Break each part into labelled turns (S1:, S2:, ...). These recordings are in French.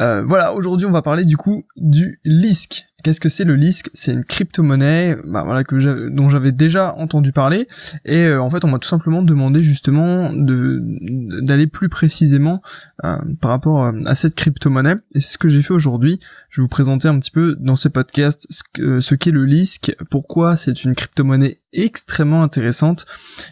S1: Euh, voilà, aujourd'hui on va parler du coup du LISC. Qu'est-ce que c'est le LISC? C'est une crypto-monnaie bah, voilà, que dont j'avais déjà entendu parler. Et euh, en fait on m'a tout simplement demandé justement d'aller plus précisément euh, par rapport à cette crypto-monnaie. Et c'est ce que j'ai fait aujourd'hui. Je vais vous présenter un petit peu dans ce podcast ce, qu'est le LISC, pourquoi c'est une crypto-monnaie extrêmement intéressante,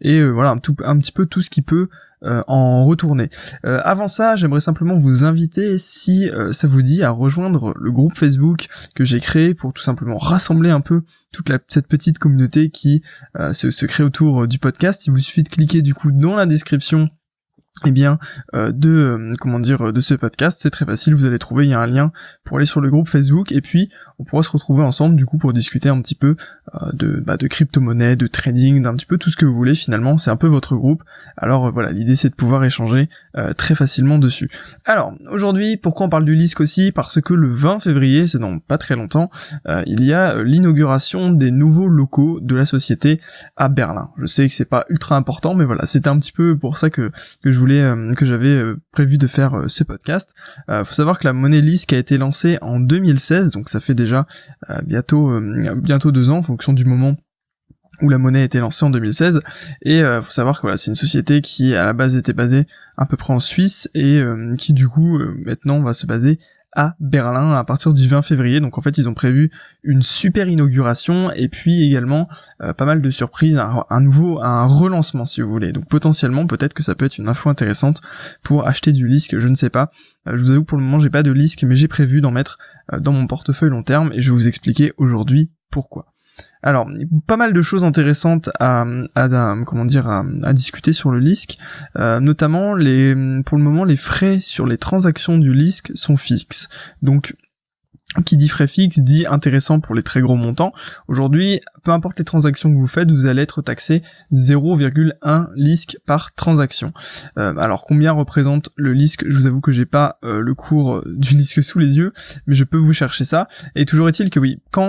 S1: et voilà un petit peu tout ce qui peut euh, en retourner. Euh, avant ça, j'aimerais simplement vous inviter, si euh, ça vous dit, à rejoindre le groupe Facebook que j'ai créé pour tout simplement rassembler un peu toute cette petite communauté qui se, se crée autour du podcast. Il vous suffit de cliquer du coup dans la description eh bien euh, de euh, comment dire de ce podcast c'est très facile vous allez trouver il y a un lien pour aller sur le groupe Facebook et puis on pourra se retrouver ensemble du coup pour discuter un petit peu euh, de bah, de crypto-monnaie de trading d'un petit peu tout ce que vous voulez finalement c'est un peu votre groupe. Alors voilà l'idée c'est de pouvoir échanger très facilement dessus. Alors aujourd'hui pourquoi on parle du LISC aussi? Parce que le 20 février c'est dans pas très longtemps il y a l'inauguration des nouveaux locaux de la société à Berlin. Je sais que c'est pas ultra important mais voilà c'était un petit peu pour ça que que je voulais euh, que j'avais euh, prévu de faire euh, ce podcast. faut savoir que la monnaie LISC a été lancée en 2016, donc ça fait déjà bientôt bientôt deux ans en fonction du moment où la monnaie a été lancée en 2016 et euh, faut savoir que voilà c'est une société qui à la base était basée à peu près en Suisse et qui du coup maintenant va se baser à Berlin à partir du 20 février. Donc en fait, ils ont prévu une super inauguration et puis également euh, pas mal de surprises, un, nouveau, un relancement si vous voulez. Donc potentiellement, peut-être que ça peut être une info intéressante pour acheter du LISC, je ne sais pas. Euh, je vous avoue pour le moment, j'ai pas de LISC, mais j'ai prévu d'en mettre euh, dans mon portefeuille long terme et je vais vous expliquer aujourd'hui pourquoi. Alors, pas mal de choses intéressantes à, comment dire à, discuter sur le LISC, euh, notamment les pour le moment les frais sur les transactions du LISC sont fixes. Donc qui dit frais fixe dit intéressant pour les très gros montants. Aujourd'hui, peu importe les transactions que vous faites, vous allez être taxé 0,1 LISC par transaction. Euh, alors combien représente le LISC Je vous avoue que j'ai pas euh, le cours euh, du LISC sous les yeux, mais je peux vous chercher ça. Et toujours est-il que oui, quand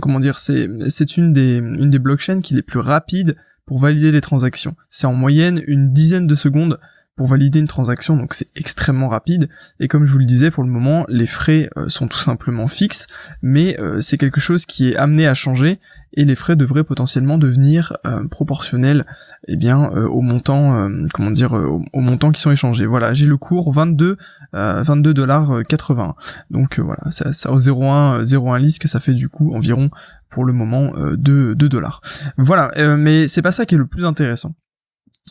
S1: comment dire, c'est c'est une des une des blockchains qui est les plus rapides pour valider les transactions. C'est en moyenne une dizaine de secondes pour valider une transaction, donc c'est extrêmement rapide. Et comme je vous le disais, pour le moment, les frais euh, sont tout simplement fixes, mais euh, c'est quelque chose qui est amené à changer, et les frais devraient potentiellement devenir euh, proportionnels, eh bien, au montant, comment dire, au, montant qui sont échangés. Voilà, j'ai le cours 22, 22 dollars 80. Donc voilà, ça, ça au 0,1, 0,1 LISC, ça fait du coup environ pour le moment 2, 2 dollars. Voilà, mais c'est pas ça qui est le plus intéressant.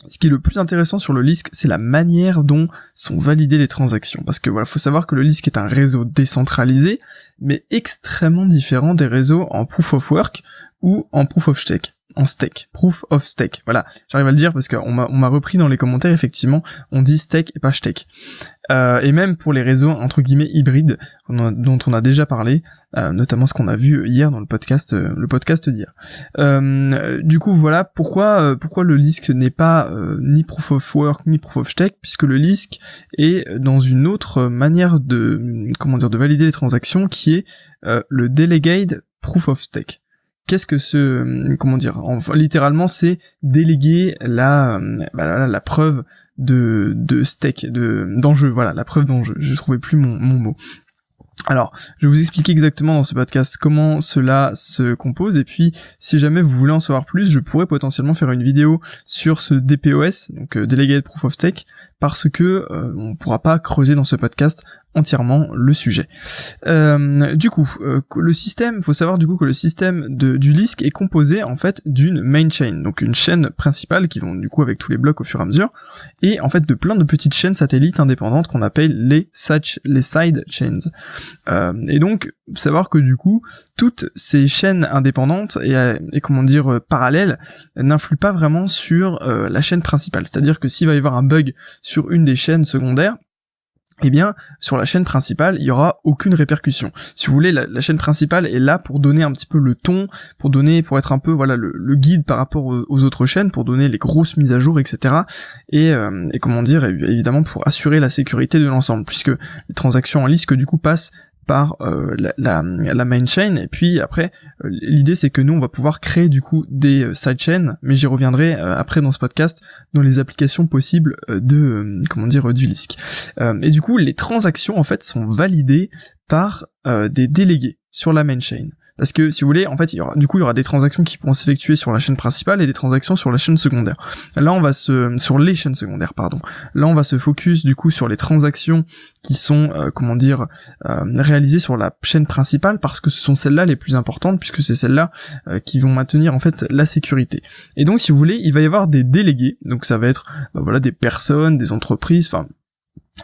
S1: Ce qui est le plus intéressant sur le LISC, c'est la manière dont sont validées les transactions. Parce que voilà, faut savoir que le LISC est un réseau décentralisé, mais extrêmement différent des réseaux en proof of work ou en proof of stake en proof of stake. Voilà, j'arrive à le dire parce qu'on m'a, repris dans les commentaires, effectivement, on dit stake et pas stake. Euh, et même pour les réseaux entre guillemets hybrides dont on a déjà parlé, euh, notamment ce qu'on a vu hier dans le podcast, euh, le podcast d'hier. du coup, voilà pourquoi pourquoi le LISC n'est pas ni proof of work ni proof of stake, puisque le LISC est dans une autre manière de comment dire de valider les transactions, qui est le delegate proof of stake qu'est-ce que ce euh, comment dire littéralement c'est déléguer la euh, bah, la, preuve de de stake de d'enjeu voilà la preuve d'enjeu. Je trouvais plus mon, mot. Alors, je vais vous expliquer exactement dans ce podcast comment cela se compose et puis si jamais vous voulez en savoir plus, je pourrais potentiellement faire une vidéo sur ce DPoS, donc euh, Delegated Proof of Stake, parce que on pourra pas creuser dans ce podcast entièrement le sujet. Euh, du coup, euh, le système, faut savoir du coup que le système de, du LISC est composé en fait d'une main chain, donc une chaîne principale qui vont du coup avec tous les blocs au fur et à mesure, et en fait de plein de petites chaînes satellites indépendantes qu'on appelle les les side chains. Euh, et donc savoir que du coup toutes ces chaînes indépendantes et, et comment dire parallèles n'influent pas vraiment sur la chaîne principale. C'est-à-dire que s'il va y avoir un bug sur une des chaînes secondaires, eh bien, sur la chaîne principale, il y aura aucune répercussion. Si vous voulez, la, chaîne principale est là pour donner un petit peu le ton, pour donner, pour être un peu, voilà, le, guide par rapport aux, autres chaînes, pour donner les grosses mises à jour, etc. Et, euh, et comment dire, évidemment pour assurer la sécurité de l'ensemble, puisque les transactions en liste, du coup, passent par la, la, la, main chain. Et puis après l'idée c'est que nous on va pouvoir créer du coup des sidechains mais j'y reviendrai après dans ce podcast dans les applications possibles de comment dire du LISC et du coup les transactions en fait sont validées par des délégués sur la main chain parce que si vous voulez, en fait, il y aura, du coup, il y aura des transactions qui pourront s'effectuer sur la chaîne principale et des transactions sur la chaîne secondaire. Là, on va se sur les chaînes secondaires, pardon. Là, on va se focus du coup sur les transactions qui sont, euh, comment dire, euh, réalisées sur la chaîne principale parce que ce sont celles-là les plus importantes puisque c'est celles-là euh, qui vont maintenir en fait la sécurité. Et donc, si vous voulez, il va y avoir des délégués. Donc, ça va être, bah, voilà, des personnes, des entreprises, enfin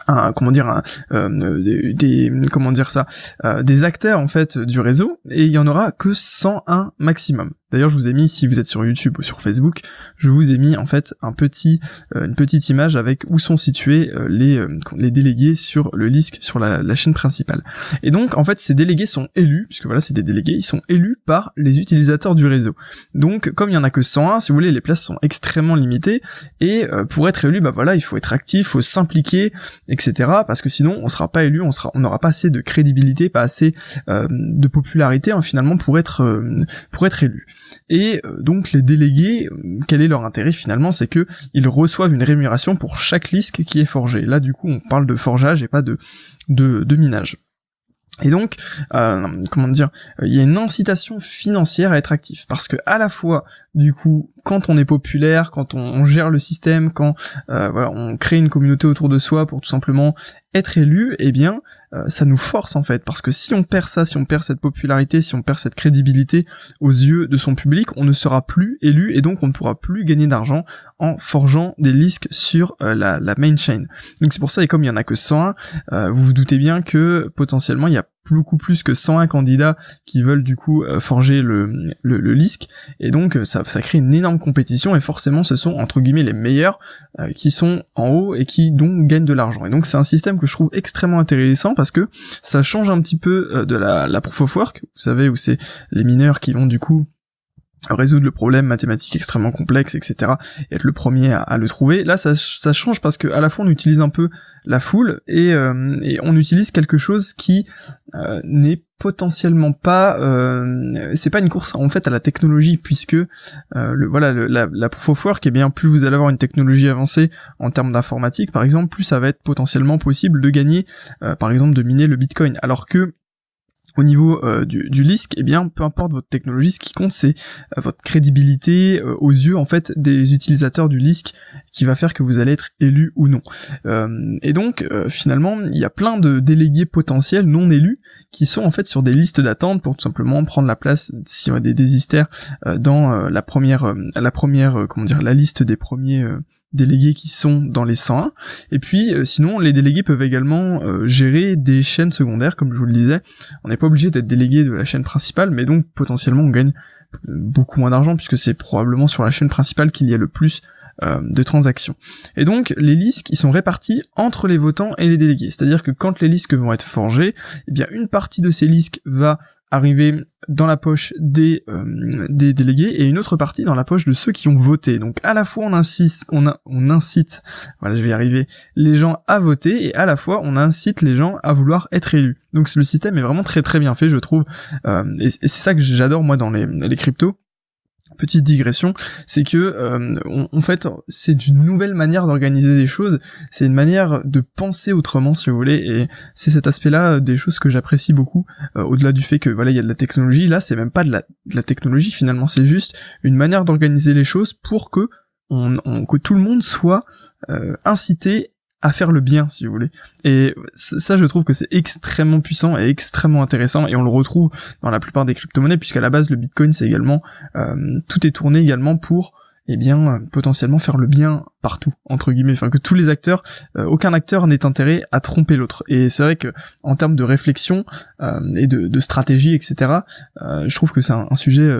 S1: un, comment dire euh, des, comment dire ça euh, des acteurs en fait du réseau et il y en aura que 101 maximum D'ailleurs, je vous ai mis, si vous êtes sur YouTube ou sur Facebook, je vous ai mis en fait un petit, euh, une petite image avec où sont situés euh, les, euh, les délégués sur le LISC, sur la, chaîne principale. Et donc, en fait, ces délégués sont élus, puisque voilà, c'est des délégués, ils sont élus par les utilisateurs du réseau. Donc, comme il y en a que 101, si vous voulez, les places sont extrêmement limitées, et pour être élu, bah voilà, il faut être actif, faut s'impliquer, etc. Parce que sinon, on sera pas élu, on n'aura pas assez de crédibilité, pas assez de popularité, hein, finalement, pour être, pour être élu. Et euh, donc les délégués, euh, quel est leur intérêt finalement C'est que ils reçoivent une rémunération pour chaque liste qui est forgé. Là du coup on parle de forgeage et pas de, de, de minage. Et donc, euh, comment dire, il y a une incitation financière à être actif, parce que à la fois, du coup, quand on est populaire, quand on, gère le système, quand voilà, on crée une communauté autour de soi pour tout simplement être élu, eh bien, euh, ça nous force en fait, parce que si on perd ça, si on perd cette popularité, si on perd cette crédibilité aux yeux de son public, on ne sera plus élu et donc on ne pourra plus gagner d'argent en forgeant des lisques sur euh, la, la, main chain. Donc c'est pour ça, et comme il y en a que 101, euh, vous vous doutez bien que potentiellement il y a beaucoup plus que 101 candidats qui veulent du coup forger le, le, le et donc ça, ça crée une énorme compétition. Et forcément ce sont entre guillemets les meilleurs qui sont en haut et qui donc gagnent de l'argent. Et donc c'est un système que je trouve extrêmement intéressant parce que ça change un petit peu euh, de la, la proof of work, vous savez, où c'est les mineurs qui vont du coup résoudre le problème mathématique extrêmement complexe, etc. et être le premier à, le trouver. Là, ça, ça, change parce que à la fois on utilise un peu la foule et, euh, et on utilise quelque chose qui euh, n'est potentiellement pas, euh, c'est pas une course en fait à la technologie puisque le, voilà la, la proof of work, eh bien plus vous allez avoir une technologie avancée en termes d'informatique par exemple, plus ça va être potentiellement possible de gagner, par exemple de miner le Bitcoin. Alors que au niveau euh, du, du LISC, eh bien, peu importe votre technologie, ce qui compte, c'est euh, votre crédibilité euh, aux yeux en fait des utilisateurs du LISC, qui va faire que vous allez être élu ou non. et donc, finalement, il y a plein de délégués potentiels non élus qui sont en fait sur des listes d'attente pour tout simplement prendre la place s'il y a des désistères dans la première, la première, comment dire, la liste des premiers délégués qui sont dans les 101. Et puis euh, sinon, les délégués peuvent également euh, gérer des chaînes secondaires, comme je vous le disais. On n'est pas obligé d'être délégué de la chaîne principale, mais donc potentiellement on gagne beaucoup moins d'argent puisque c'est probablement sur la chaîne principale qu'il y a le plus de transactions. Et donc les listes qui sont répartis entre les votants et les délégués. C'est-à-dire que quand les listes vont être forgées, eh bien une partie de ces listes va arriver dans la poche des, euh, des délégués et une autre partie dans la poche de ceux qui ont voté. Donc à la fois on insiste, on, incite, voilà je vais y arriver, les gens à voter et à la fois on incite les gens à vouloir être élus. Donc le système est vraiment très très bien fait je trouve euh, et, c'est ça que j'adore moi dans les, les cryptos petite digression, c'est que euh, en fait c'est une nouvelle manière d'organiser des choses, c'est une manière de penser autrement si vous voulez, et c'est cet aspect-là des choses que j'apprécie beaucoup, euh, au-delà du fait que voilà il y a de la technologie, là c'est même pas de la, technologie finalement, c'est juste une manière d'organiser les choses pour que tout le monde soit euh, incité à faire le bien, si vous voulez. Et ça, je trouve que c'est extrêmement puissant et extrêmement intéressant, et on le retrouve dans la plupart des crypto-monnaies, puisqu'à la base, le Bitcoin, c'est également, euh, tout est tourné également pour, eh bien, potentiellement faire le bien partout, entre guillemets, enfin que tous les acteurs, euh, aucun acteur n'est intérêt à tromper l'autre. Et c'est vrai que en termes de réflexion euh, et de, stratégie, etc., je trouve que c'est un, un, sujet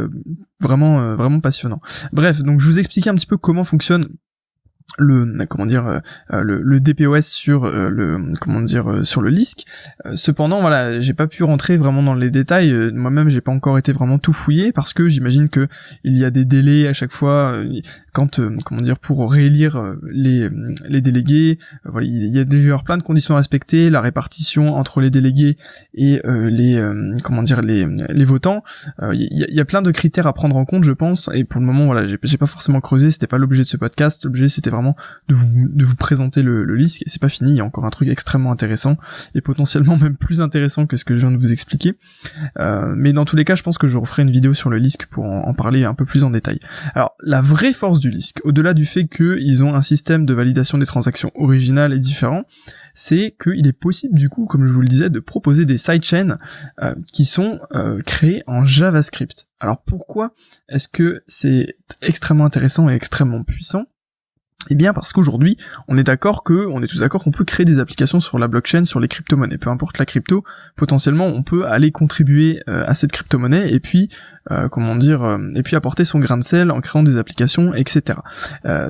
S1: vraiment, vraiment passionnant. Bref, donc je vous expliquais un petit peu comment fonctionne le comment dire euh, le, le, DPoS sur euh, le comment dire euh, sur le LISC. cependant voilà, j'ai pas pu rentrer vraiment dans les détails. Moi-même, j'ai pas encore été vraiment tout fouillé parce que j'imagine que il y a des délais à chaque fois quand comment dire pour réélire les les délégués. voilà, il y a déjà plein de conditions à respecter, la répartition entre les délégués et les comment dire les les votants. Il y, a, y, a plein de critères à prendre en compte, je pense. Et pour le moment, voilà, j'ai pas forcément creusé. C'était pas l'objet de ce podcast. L'objet c'était vraiment de vous, présenter le, le et c'est pas fini, il y a encore un truc extrêmement intéressant, et potentiellement même plus intéressant que ce que je viens de vous expliquer. Euh, mais dans tous les cas, je pense que je referai une vidéo sur le LISC pour en, parler un peu plus en détail. Alors, la vraie force du LISC, au-delà du fait qu'ils ont un système de validation des transactions original et différent, c'est qu'il est possible du coup, comme je vous le disais, de proposer des sidechains euh, qui sont euh, créés en JavaScript. Alors pourquoi est-ce que c'est extrêmement intéressant et extrêmement puissant? Eh bien parce qu'aujourd'hui, on est d'accord que, on est tous d'accord qu'on peut créer des applications sur la blockchain, sur les crypto-monnaies, peu importe la crypto, potentiellement on peut aller contribuer euh, à cette crypto-monnaie et puis, euh, comment dire, euh, et puis apporter son grain de sel en créant des applications, etc.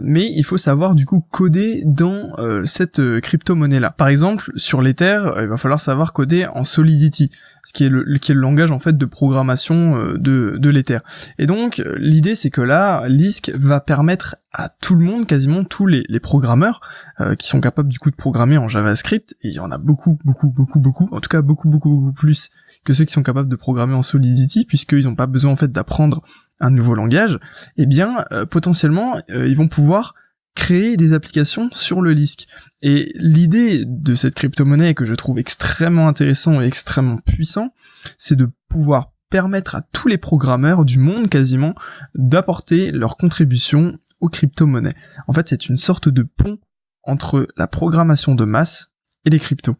S1: mais il faut savoir du coup coder dans cette crypto-monnaie là. Par exemple, sur l'Ether, il va falloir savoir coder en Solidity ce qui est le, qui est le langage en fait de programmation euh, de, de l'Ether. Et donc l'idée c'est que là, Lisk va permettre à tout le monde, quasiment tous les, les programmeurs, euh, qui sont capables du coup de programmer en JavaScript, et il y en a beaucoup, beaucoup, beaucoup, beaucoup, en tout cas beaucoup, beaucoup, beaucoup plus que ceux qui sont capables de programmer en Solidity, puisqu'ils n'ont pas besoin en fait d'apprendre un nouveau langage, eh bien euh, potentiellement ils vont pouvoir créer des applications sur le LISC. Et l'idée de cette crypto-monnaie que je trouve extrêmement intéressant et extrêmement puissant, c'est de pouvoir permettre à tous les programmeurs du monde quasiment d'apporter leur contribution aux crypto-monnaies. En fait, c'est une sorte de pont entre la programmation de masse et les cryptos.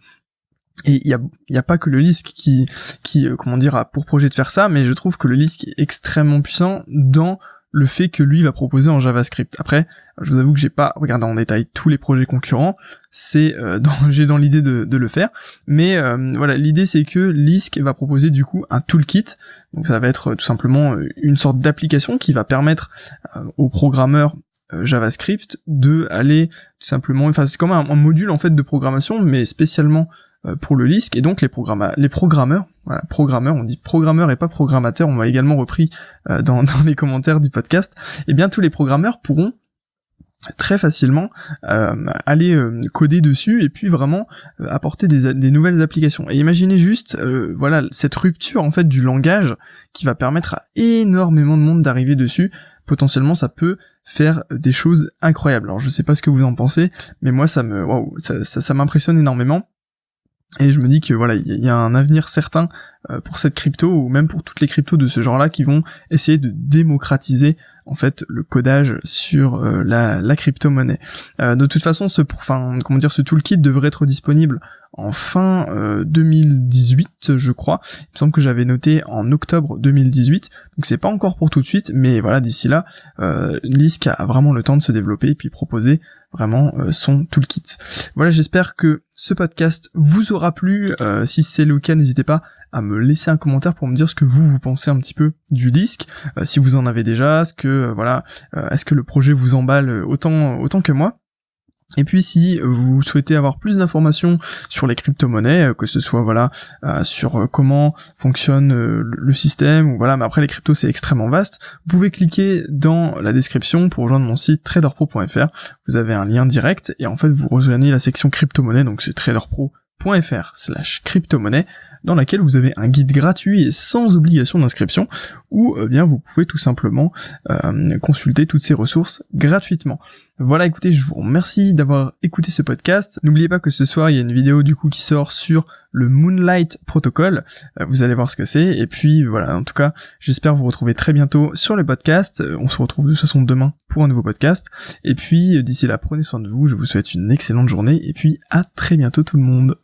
S1: Et il y a, y a pas que le LISC qui, qui, euh, comment dire, a pour projet de faire ça, mais je trouve que le LISC est extrêmement puissant dans le fait que lui va proposer en JavaScript. Après, je vous avoue que j'ai pas regardé en détail tous les projets concurrents, c'est euh, j'ai dans l'idée de, le faire, mais euh, voilà, l'idée c'est que Lisk va proposer du coup un toolkit, donc ça va être euh, tout simplement une sorte d'application qui va permettre aux programmeurs JavaScript de aller tout simplement, enfin c'est comme un, un, module en fait de programmation, mais spécialement euh, pour le LISC et donc les programmeurs, les programmeurs, voilà, programmeurs, on dit programmeurs et pas programmateurs, on m'a également repris euh, dans, dans, les commentaires du podcast, et eh bien tous les programmeurs pourront très facilement euh, aller coder dessus et puis vraiment apporter des, des, nouvelles applications. Et imaginez juste, voilà, cette rupture en fait du langage qui va permettre à énormément de monde d'arriver dessus. Potentiellement, ça peut faire des choses incroyables. Alors, je sais pas ce que vous en pensez, mais moi, ça me, wow, ça, ça m'impressionne énormément. Et je me dis que voilà, il y a un avenir certain euh, pour cette crypto ou même pour toutes les cryptos de ce genre-là qui vont essayer de démocratiser en fait le codage sur euh, la, la crypto-monnaie. Euh, de toute façon, ce, enfin, comment dire, ce toolkit devrait être disponible en fin 2018, je crois. Il me semble que j'avais noté en octobre 2018, donc c'est pas encore pour tout de suite, mais voilà, d'ici là, euh, Lisk a vraiment le temps de se développer et puis proposer vraiment son toolkit. Voilà, j'espère que ce podcast vous aura plu. si c'est le cas, n'hésitez pas à me laisser un commentaire pour me dire ce que vous vous pensez un petit peu du disque, euh, si vous en avez déjà, ce que euh, voilà, euh, est-ce que le projet vous emballe autant autant que moi. Et puis si vous souhaitez avoir plus d'informations sur les crypto-monnaies, que ce soit voilà sur comment fonctionne le système ou voilà, mais après les cryptos c'est extrêmement vaste, vous pouvez cliquer dans la description pour rejoindre mon site traderpro.fr. Vous avez un lien direct et en fait vous rejoignez la section crypto-monnaie, donc c'est traderpro.fr slash crypto-monnaie dans laquelle vous avez un guide gratuit et sans obligation d'inscription, où eh bien vous pouvez tout simplement euh, consulter toutes ces ressources gratuitement. Voilà, écoutez, je vous remercie d'avoir écouté ce podcast. N'oubliez pas que ce soir, il y a une vidéo du coup qui sort sur le Moonlight Protocol. Euh, vous allez voir ce que c'est. Et puis voilà, en tout cas, j'espère vous retrouver très bientôt sur le podcast. Euh, on se retrouve de toute façon demain pour un nouveau podcast. Et puis d'ici là, prenez soin de vous. Je vous souhaite une excellente journée. Et puis à très bientôt tout le monde.